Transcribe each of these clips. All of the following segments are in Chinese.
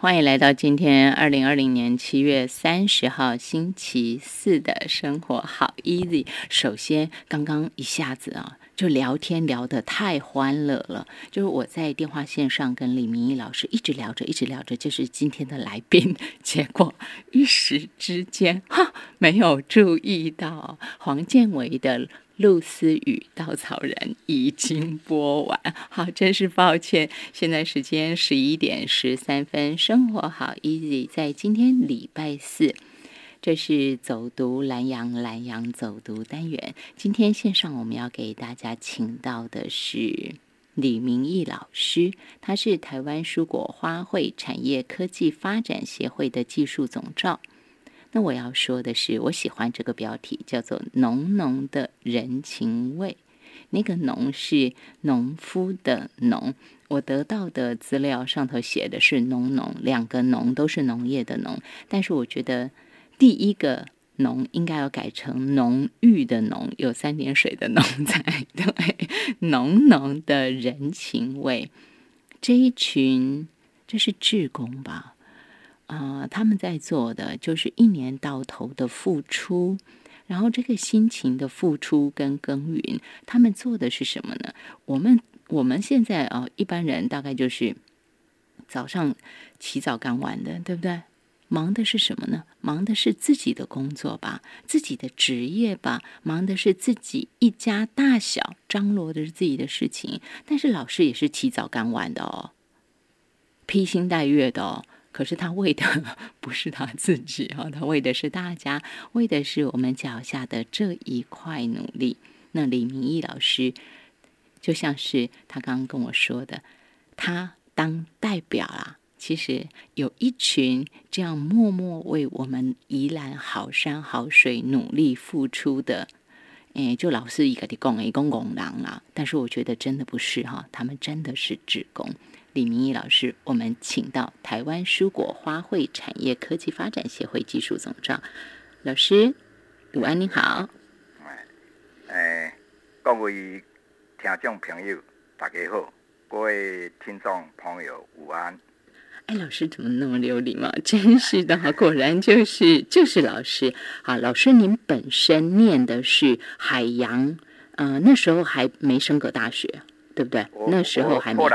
欢迎来到今天二零二零年七月三十号星期四的生活好 easy。首先，刚刚一下子啊，就聊天聊得太欢乐了。就是我在电话线上跟李明义老师一直聊着，一直聊着，就是今天的来宾。结果一时之间，哈，没有注意到黄建伟的。露丝与稻草人已经播完，好，真是抱歉。现在时间十一点十三分，生活好 easy，在今天礼拜四，这是走读蓝洋蓝洋走读单元。今天线上我们要给大家请到的是李明义老师，他是台湾蔬果花卉产业科技发展协会的技术总召。我要说的是，我喜欢这个标题，叫做“浓浓的人情味”。那个“浓”是农夫的“农”，我得到的资料上头写的是“浓浓”，两个“农”都是农业的“农”。但是我觉得第一个“农”应该要改成“浓郁”的“浓”，有三点水的“浓”才对。浓浓的人情味，这一群这是志工吧？啊，他们在做的就是一年到头的付出，然后这个辛勤的付出跟耕耘，他们做的是什么呢？我们我们现在啊，一般人大概就是早上起早赶晚的，对不对？忙的是什么呢？忙的是自己的工作吧，自己的职业吧，忙的是自己一家大小，张罗的是自己的事情。但是老师也是起早赶晚的哦，披星戴月的哦。可是他为的不是他自己啊，他为的是大家，为的是我们脚下的这一块努力。那李明义老师就像是他刚刚跟我说的，他当代表啊，其实有一群这样默默为我们宜兰好山好水努力付出的，哎，就老是一个的工一公公狼啊。但是我觉得真的不是哈，他们真的是职工。李明义老师，我们请到台湾蔬果花卉产业科技发展协会技术总召老师，午安，您好。哎，各位听众朋友，大家好，各位听众朋友，午安。哎，老师怎么那么有礼貌？真是的，果然就是就是老师。好，老师您本身念的是海洋，呃，那时候还没升格大学，对不对？那时候还没。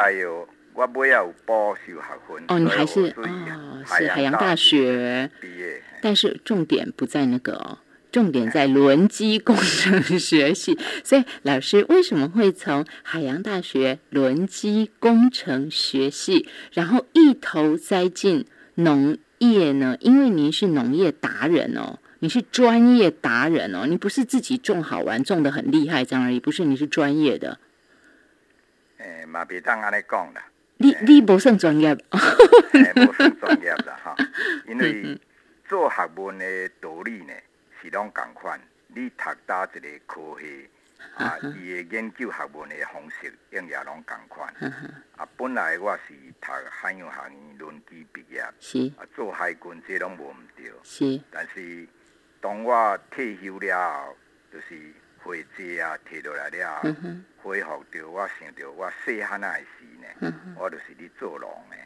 我不要有报修学分哦，你还是哦，是海洋大学毕业，但是重点不在那个哦，重点在轮机工程学系。所以老师为什么会从海洋大学轮机工程学系，然后一头栽进农业呢？因为您是农业达人哦，你是专业达人哦，你不是自己种好玩，种的很厉害这样而已，不是你是专业的。诶，嘛别当安尼讲啦。你你无算专业，无算专业啦哈，因为做学问的道理呢是拢共款，你读叨一个科学 啊，伊的研究学问的方式应也拢共款。啊，本来我是读海洋学院轮机毕业，是。啊，做海军这拢无毋对，是。但是当我退休了后，就是会籍啊，摕落来了后，恢复着我想着我细汉那时呢。我就是咧做农的。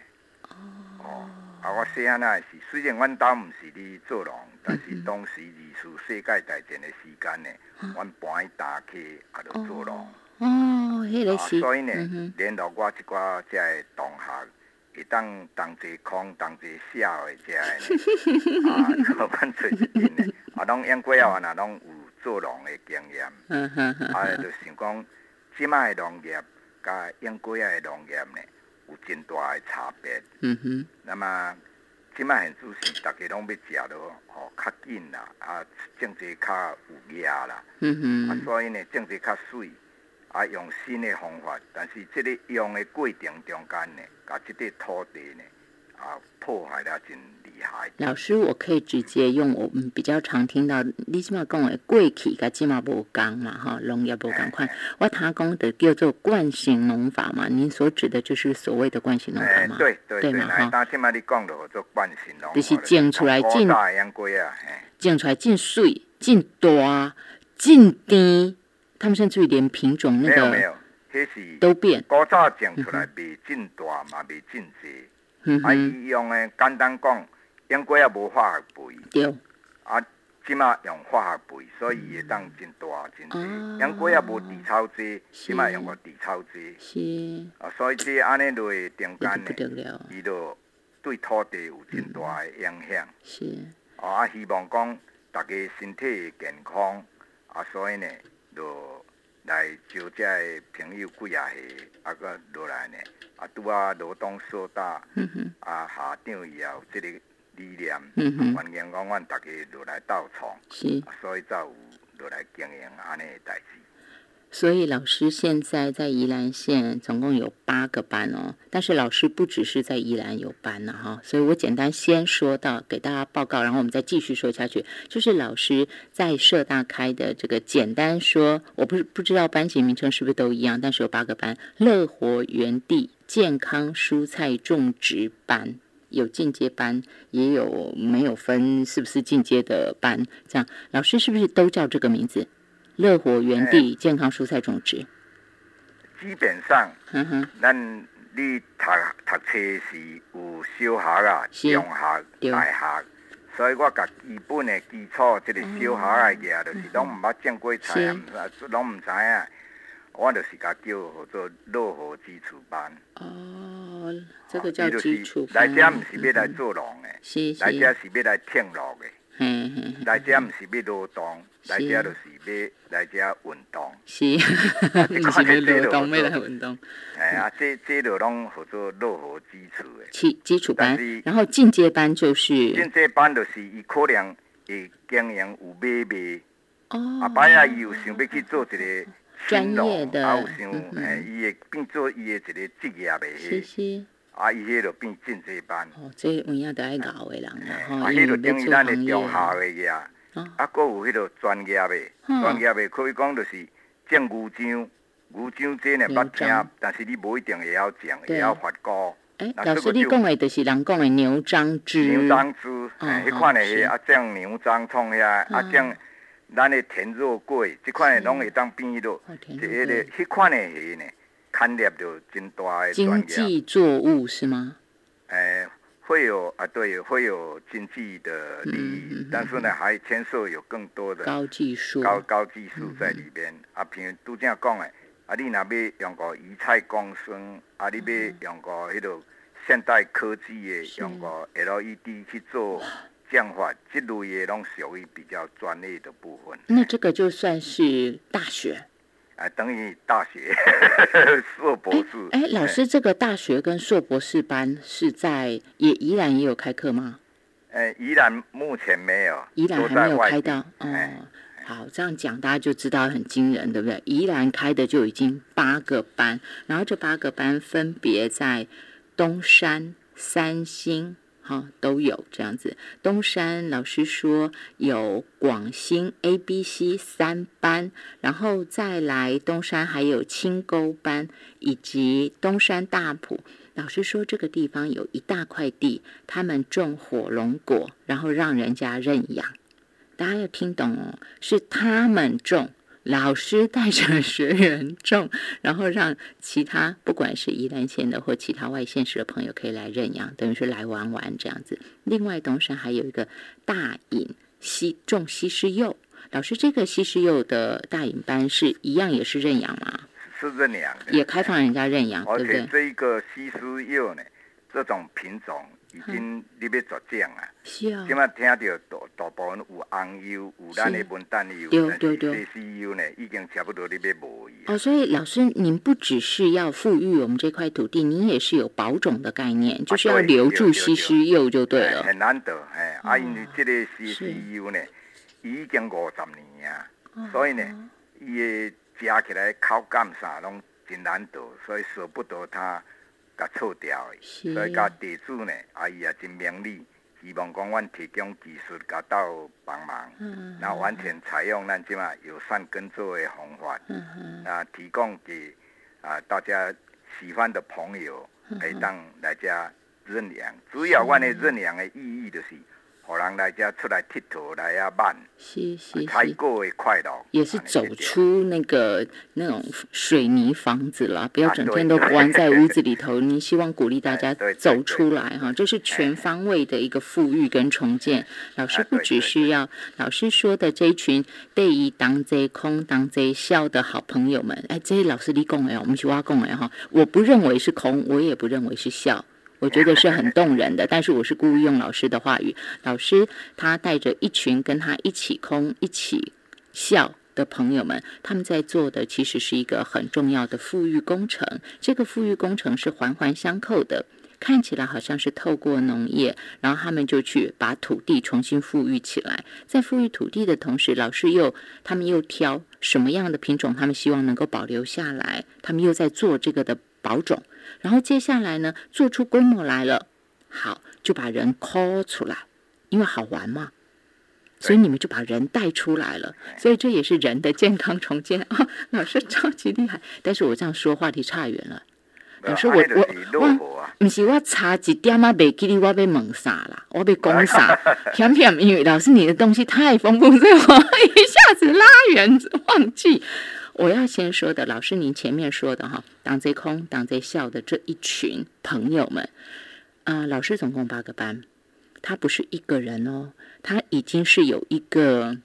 哦，啊，我细汉那时，虽然阮兜毋是咧做农，但是当时二次世界大战的时间呢，阮搬去打去啊，就做农。哦，迄个是。所以呢，联络我一寡遮的同学，会当同齐空，同齐笑的遮的，啊，做阮做一阵的，啊，拢演过啊，那拢有做农的经验。啊，就想讲，即卖农业。甲英国仔的农业呢，有真大的差别。嗯哼。那么，即卖现主是大家拢要食咯，吼较紧啦，啊，种植较有压啦。嗯哼。啊，所以呢，种植较水，啊，用新的方法，但是即个用的过程中间呢，甲即块土地呢，啊，破坏了真。老师，我可以直接用我们比较常听到，你起码讲的过去甲即嘛无共嘛，哈，农业无共款。我他讲的叫做惯性农法嘛，您所指的就是所谓的惯性农法嘛？对对对嘛哈。你讲的叫做惯性农法，就是种出来进，啊，种出来进水、进大、进甜，他们甚至于连品种那个没有没有，是都变。古早种出来未进大嘛，未进济。啊，伊用诶简单讲，烟果也无化学肥，对，啊，即马用化学肥，所以会当真大真济。烟果也无地草剂，即马用个地草剂，是。啊，所以即安尼落中间不得了，伊就对土地有真大诶影响。是。啊，希望讲大家身体健康，啊，所以呢，就来招遮个朋友几啊下，啊，搁落来呢，啊，拄啊罗东硕大，嗯，啊，下长伊也有即个理念，落来斗创，是。啊所以才有落来经营安尼诶代志。所以老师现在在宜兰县总共有八个班哦，但是老师不只是在宜兰有班呢哈，所以我简单先说到给大家报告，然后我们再继续说下去。就是老师在社大开的这个简单说，我不是不知道班级名称是不是都一样，但是有八个班：乐活园地健康蔬菜种植班。有进阶班，也有没有分是不是进阶的班？这样。老师是不是都叫这个名字？乐活园地健康蔬菜种植，基本上，嗯哼，咱你读读册是有小学啊、是。中学、对。大学，所以我甲基本的基础，即个小学啊嘢，就是拢毋捌种过菜，拢毋知影。我就是甲叫叫做乐活基础班，哦，这个叫基础来班，遮毋是要来做农的，是是，来遮是要来听路的，来遮毋是要劳动，来是遮就是要来遮运动。是，不是要劳动，要来运动，哎啊，这 这就拢叫做乐活基础的。基基础班，然后进阶班就是进阶班就是伊可能会经营有买卖，哦，啊摆啊伊有想要去做一个专业的啊有想嗯哼。诶，伊会变做伊的一个职业的是迄，是，啊伊迄就变进这班，哦，这有影都爱搞的人啦，啊吼，因为迄就等于咱的中校的嘢，哦。啊搁有迄个专业的，嗯。专业的可以讲就是种牛樟，牛樟这呢牛捌听，但是你无一定会晓种，会晓发菇。哎，那老师你讲的就是人讲的牛樟芝，牛樟枝，嗯哎，迄款的啊，种牛樟创遐，啊嗯。种咱的田肉桂，即款的拢会当变落，哦田一个迄款的虾呢，产业就真大的经济作物是吗？哎，会有啊，对，会有经济的利益，嗯嗯嗯但是呢，还牵涉有更多的高技术，高高技术在里边。啊，譬如拄则讲的，啊，你若要用个鱼菜共生，啊，你要用个迄落现代科技的，嗯是。用个 LED 去做降法，这类也拢属于比较专业的部分。那这个就算是大学。啊，等于大学 硕博士。哎，老师，这个大学跟硕博士班是在也宜兰也有开课吗？哎，宜兰目前没有，宜兰都还没有开到哎哦。好，这样讲大家就知道很惊人，对不对？宜兰开的就已经八个班，然后这八个班分别在东山、三星。哈，都有这样子。东山老师说有广兴 A、B、C 三班，然后再来东山还有青沟班以及东山大埔。老师说这个地方有一大块地，他们种火龙果，然后让人家认养。大家要听懂哦，是他们种，老师带着学员种，然后让其他不管是宜兰县的或其他外县市的朋友可以来认养，等于是来玩玩这样子。另外，东山还有一个大隐西种西施柚，老师这个西施柚的大隐班是一样也是认养吗？是认养的，也开放人家认养，而对不对？且这一个西施柚呢，这种品种已经你要绝种啊。是啊。即，摆听到大大部分有红油，有咱的文旦油，对但是对对。西施柚呢，已经差不多你要无。哦，所以老师，您不只是要富裕我们这块土地，您也是有保种的概念，就是要留住西施柚就对哎了。很难得，哎，啊，哦因为这个西施柚呢，已经五十年啊，所以呢，伊的食起来口感啥拢真难得，所以舍不得它甲错掉的。所以甲地主呢，啊伊也真明理，希望讲阮提供技术甲到帮忙，嗯那完全采用咱即嘛友善耕作的方法，嗯嗯，啊，提供给啊大家喜欢的朋友，嗯可以当来家认养。主要阮的认养的意义就是互人来遮出来佚佗来啊慢，是是是，才过的快乐。也是走出那个那种水泥房子啦，不要整天都关在屋子里头。你希望鼓励大家走出来哈，这是全方位的一个富裕跟重建。老师不只是要老师说的这一群被以当贼空当贼笑的好朋友们，哎，这些老师你讲的哦，我们是我讲的哈，我不认为是空，我也不认为是笑。我觉得是很动人的，但是我是故意用老师的话语。老师他带着一群跟他一起空、一起笑的朋友们，他们在做的其实是一个很重要的富裕工程。这个富裕工程是环环相扣的。看起来好像是透过农业，然后他们就去把土地重新富裕起来。在富裕土地的同时，老师又他们又挑什么样的品种，他们希望能够保留下来，他们又在做这个的保种。然后接下来呢，做出规模来了，好就把人 call 出来，因为好玩嘛。所以你们就把人带出来了，所以这也是人的健康重建 啊、老师超级厉害，但是我这样说话题差远了。老师，我我落后啊，不是我差一点啊，袂记得我被问啥啦，我被讲啥？偏偏因为老师你的东西太丰富，所以我一下子拉远忘记。我要先说的，老师您前面说的哈，当贼空当贼笑的这一群朋友们，啊、老师总共八个班，他不是一个人哦，他已经是有一个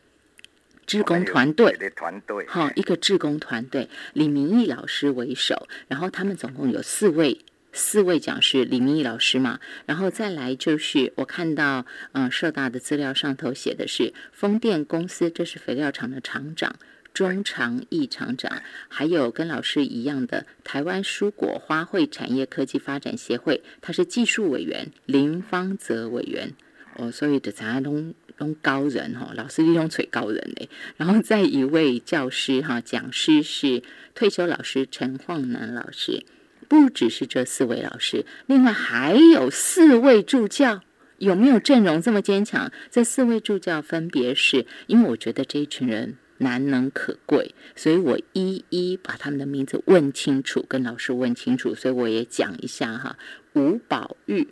志工团队一，个团队，好，一个志工团队，李明义老师为首，然后他们总共有四位。四位讲师，李明义老师嘛，然后再来就是我看到，嗯、社大的资料上头写的是风电公司，这是肥料厂的厂长中长义厂长，还有跟老师一样的台湾蔬果花卉产业科技发展协会，他是技术委员林方泽委员，哦，所以就咱拢拢高人哈、老师利用吹高人嘞。然后再一位教师哈，讲师是退休老师陈晃南老师。不只是这四位老师，另外还有四位助教。有没有阵容这么坚强？这四位助教分别是，因为我觉得这一群人难能可贵，所以我一一把他们的名字问清楚，跟老师问清楚，所以我也讲一下哈。吴宝玉、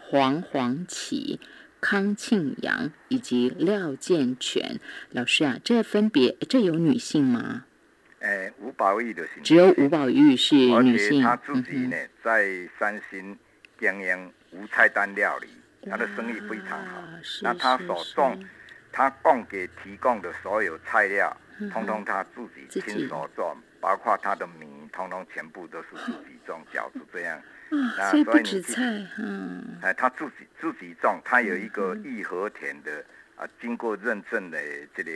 黄黄琪、康庆阳以及廖健全老师啊，这分别这有女性吗？哎，吴宝玉就是只有吴宝玉是而且女性，他自己嗯呢，在三星经营无菜单料理，他的生意非常好。那他是是所种他供给提供的所有菜料，嗯通通他自己亲手种，包括他的米，通通全部都是自己种，饺子这样。啊，那所以不所以你去止菜，嗯，哎，他自己自己种，他有一个义和田的啊，经过认证的这个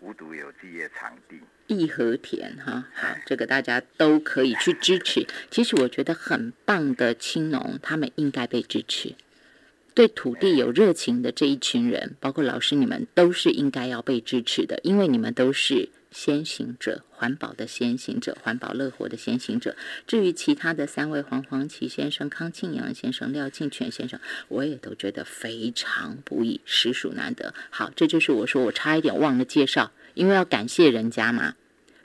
无毒有机的场地。义和田哈，好，这个大家都可以去支持。其实我觉得很棒的青农，他们应该被支持。对土地有热情的这一群人，包括老师你们，都是应该要被支持的，因为你们都是先行者，环保的先行者，环保乐活的先行者。至于其他的三位黄黄旗先生、康庆阳先生、廖庆全先生，我也都觉得非常不易，实属难得。好，这就是我说我差一点忘了介绍，因为要感谢人家嘛。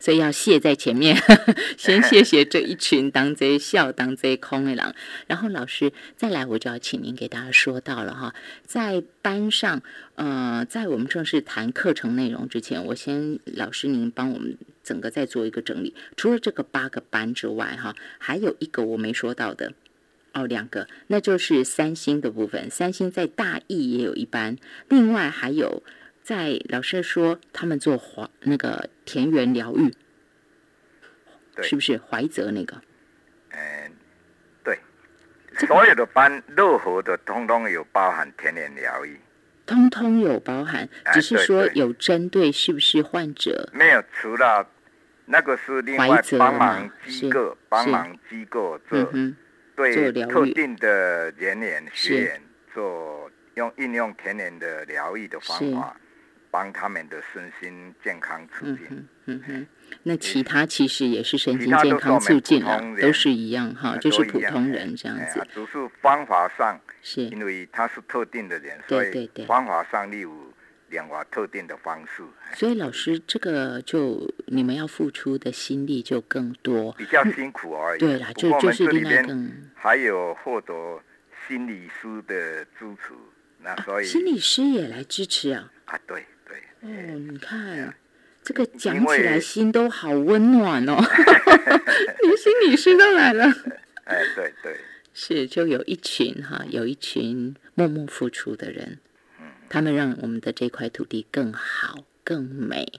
所以要谢在前面，先谢谢这一群当贼笑、当贼空的人。然后老师再来，我就要请您给大家说到了哈，在班上，呃，在我们正式谈课程内容之前，我先老师您帮我们整个再做一个整理。除了这个八个班之外，哈，还有一个我没说到的。哦，两个，那就是三星的部分。三星在大义也有一班，另外还有在老师说他们做华那个田园疗愈，是不是怀泽那个？嗯，对，这个所有的班任何的通通有包含田园疗愈，通通有包含，哎只是说有针对是不是患者？没有除了那个是另外帮忙机构帮忙机构做嗯哼，做特定的人员学员做用运用田园的疗愈的方法，帮他们的身心健康促进。嗯哼，嗯哼。那其他其实也是身心健康促进了，都是一样哈，啊就是普通人这样子哎，只是方法上，是因为他是特定的人，对对对方法上例如两个特定的方式，哎所以老师，这个就你们要付出的心力就更多。比较辛苦而已。对啦，就就是另外更还有获得心理师的支持，那所以心理师也来支持啊。啊，对对，哦，你啊看这个讲起来心都好温暖哦，连心理师都来了。哎，对对，是，就有一群哈，有一群默默付出的人，他们让我们的这块土地更好、更美、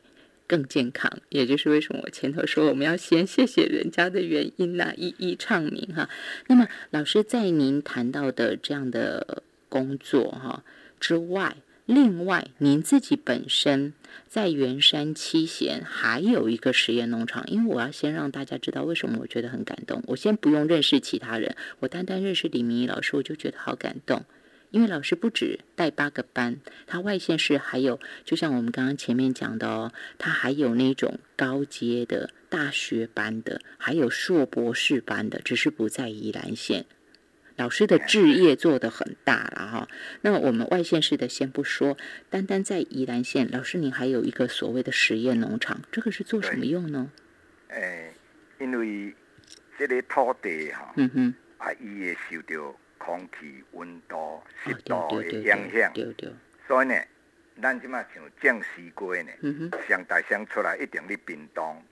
更健康，也就是为什么我前头说我们要先谢谢人家的原因呐、一一唱名哈。那么，老师在您谈到的这样的工作哈之外，另外您自己本身在圆山七贤还有一个实验农场，因为我要先让大家知道为什么我觉得很感动。我先不用认识其他人，我单单认识李明仪老师，我就觉得好感动。因为老师不止带八个班，他外县市还有，就像我们刚刚前面讲的哦，他还有那种高阶的大学班的，还有硕博士班的，只是不在宜兰县。老师的置业做得很大了哈。那我们外县市的先不说，单单在宜兰县，老师您还有一个所谓的实验农场，这个是做什么用呢？诶，因为这个土地哈，嗯哼，啊，伊会受到空气温度、哦湿度的对对影响，对对，所以呢，咱即马像种西瓜呢，嗯哼，上大箱出来一定咧冰冻，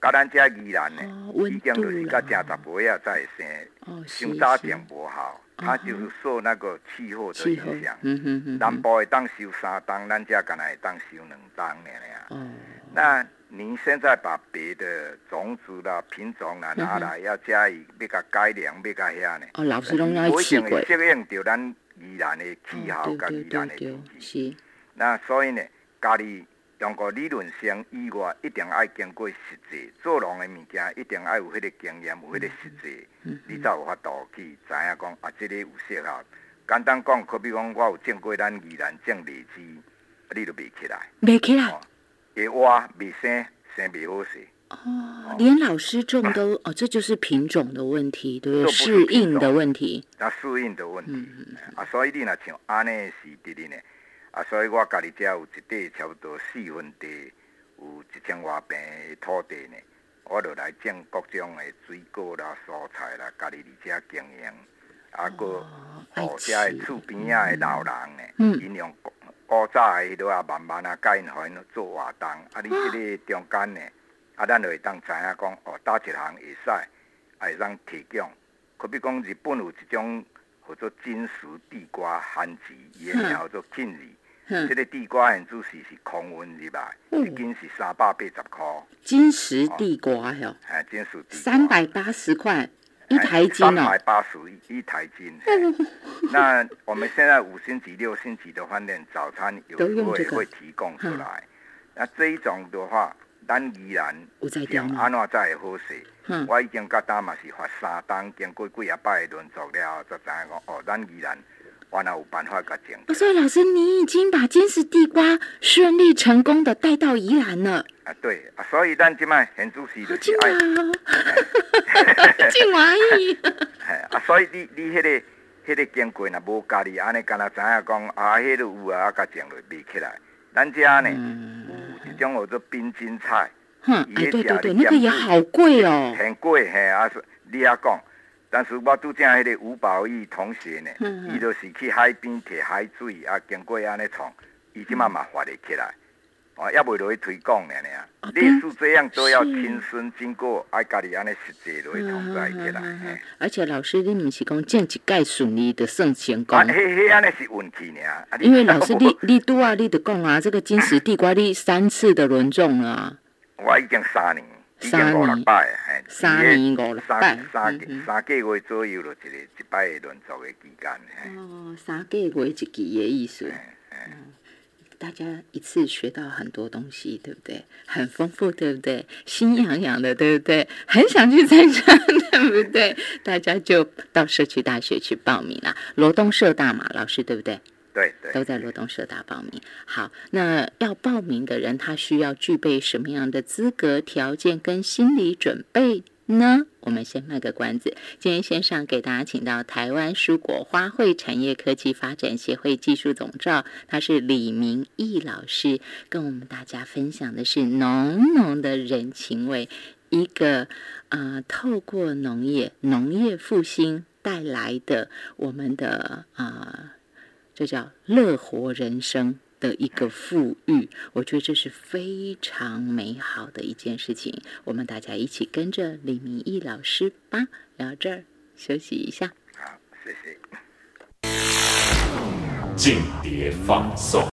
甲咱遮宜兰呢，已经度就是啦甲正十倍啊才会生，哦，是伤早是点无效，它就是受那个气候的影响。，嗯哼南部会当收三冬，咱遮敢若会当收两冬尔尔。哦，那您现在把别的种子啦、品种啦拿来，要加以要甲改良，要甲遐呢？哦，老师拢要试过定会，适应着咱宜兰的气候甲宜兰的对天，气。是，那所以呢，家己用个理论上以外，一定爱经过实际做农的物件，一定爱有迄个经验，有迄个实际，嗯你才有法度去知影讲啊，这个有适合。简单讲，可比讲我有种过咱宜兰种荔枝，你都袂起来，未起来？哦。会活袂生，生袂好势。哦，连老师种都哦，这就是品种的问题，对适应的问题，那适应的问题。嗯啊，所以你若像安尼是伫哩呢，啊，所以我家己遮有一块差不多四分地，有一千外平的土地呢，我就来种各种的水果啦、蔬菜啦，家己伫遮经营，啊，搁哦，遮的厝边仔的老人呢，嗯。因用古古早的迄落啊慢慢啊教因互因做活动，啊，你即个中间呢，啊，咱就会当知影讲，哦，倒一项会使，啊会当提供。可比讲日本有一种叫做金石地瓜番薯，伊的名叫做金字。哼这个地瓜现主是是空运入来，嗯一斤是三百八十块，金石地瓜哟，哎，金石地瓜。三百八十块一台斤三哦百，八十一台斤。那我们现在五星级、六星级的饭店早餐有时候也都用这个。会提供出来。那这一种的话，咱依然有在？想安怎才会好势？嗯，我已经甲咱嘛是发三档，经过几啊摆的轮作了后，才知影讲哦，咱依然原来有办法甲种。哦所以老师，你已经把金石地瓜顺利成功的带到宜兰了，啊，对啊，所以咱即卖现主是好就是爱，劲啊！进华裔，嘿 啊，所以你你迄、个迄、个经过若无家己安尼，敢若知影讲啊，迄、个有啊，啊甲种落袂起来。咱遮呢嗯，有一种叫做冰晶菜，哼，哎，对对对，那个也好贵哦，很贵嘿啊，是你也讲。但是我拄则迄个吴宝义同学呢，嗯嗯伊就是去海边摕海水啊，经过安尼创，伊即慢嘛发得起来。哦，也袂落去推广的呢哦。类似这样都要亲身经过，爱家己安尼实际落去创才会起来。而且老师，你不是讲种一盖顺利的算成功啊，，迄迄安尼是运气尔。啊因为老师你你拄啊，你得讲啊，这个金石地瓜你三次的轮种了啊，我已经三年，已三年经五六摆，嘿。三年五六三摆，三三个月左右就一个一摆的轮作的期间。嘿哦，三个月一期的意思。嗯，大家一次学到很多东西，对不对？很丰富，对不对？心痒痒的，对不对？很想去参加，对不对？大家就到社区大学去报名啦。罗东社大嘛，老师对不对？对对。都在罗东社大报名。好，那要报名的人，他需要具备什么样的资格条件跟心理准备呢？我们先卖个关子。今天线上给大家请到台湾蔬果花卉产业科技发展协会技术总召，他是李明义老师，跟我们大家分享的是浓浓的人情味，一个啊、呃透过农业农业复兴带来的我们的啊。这叫乐活人生的一个富裕。我觉得这是非常美好的一件事情。我们大家一起跟着李明义老师吧，聊这儿休息一下。好，谢谢。静碟放送。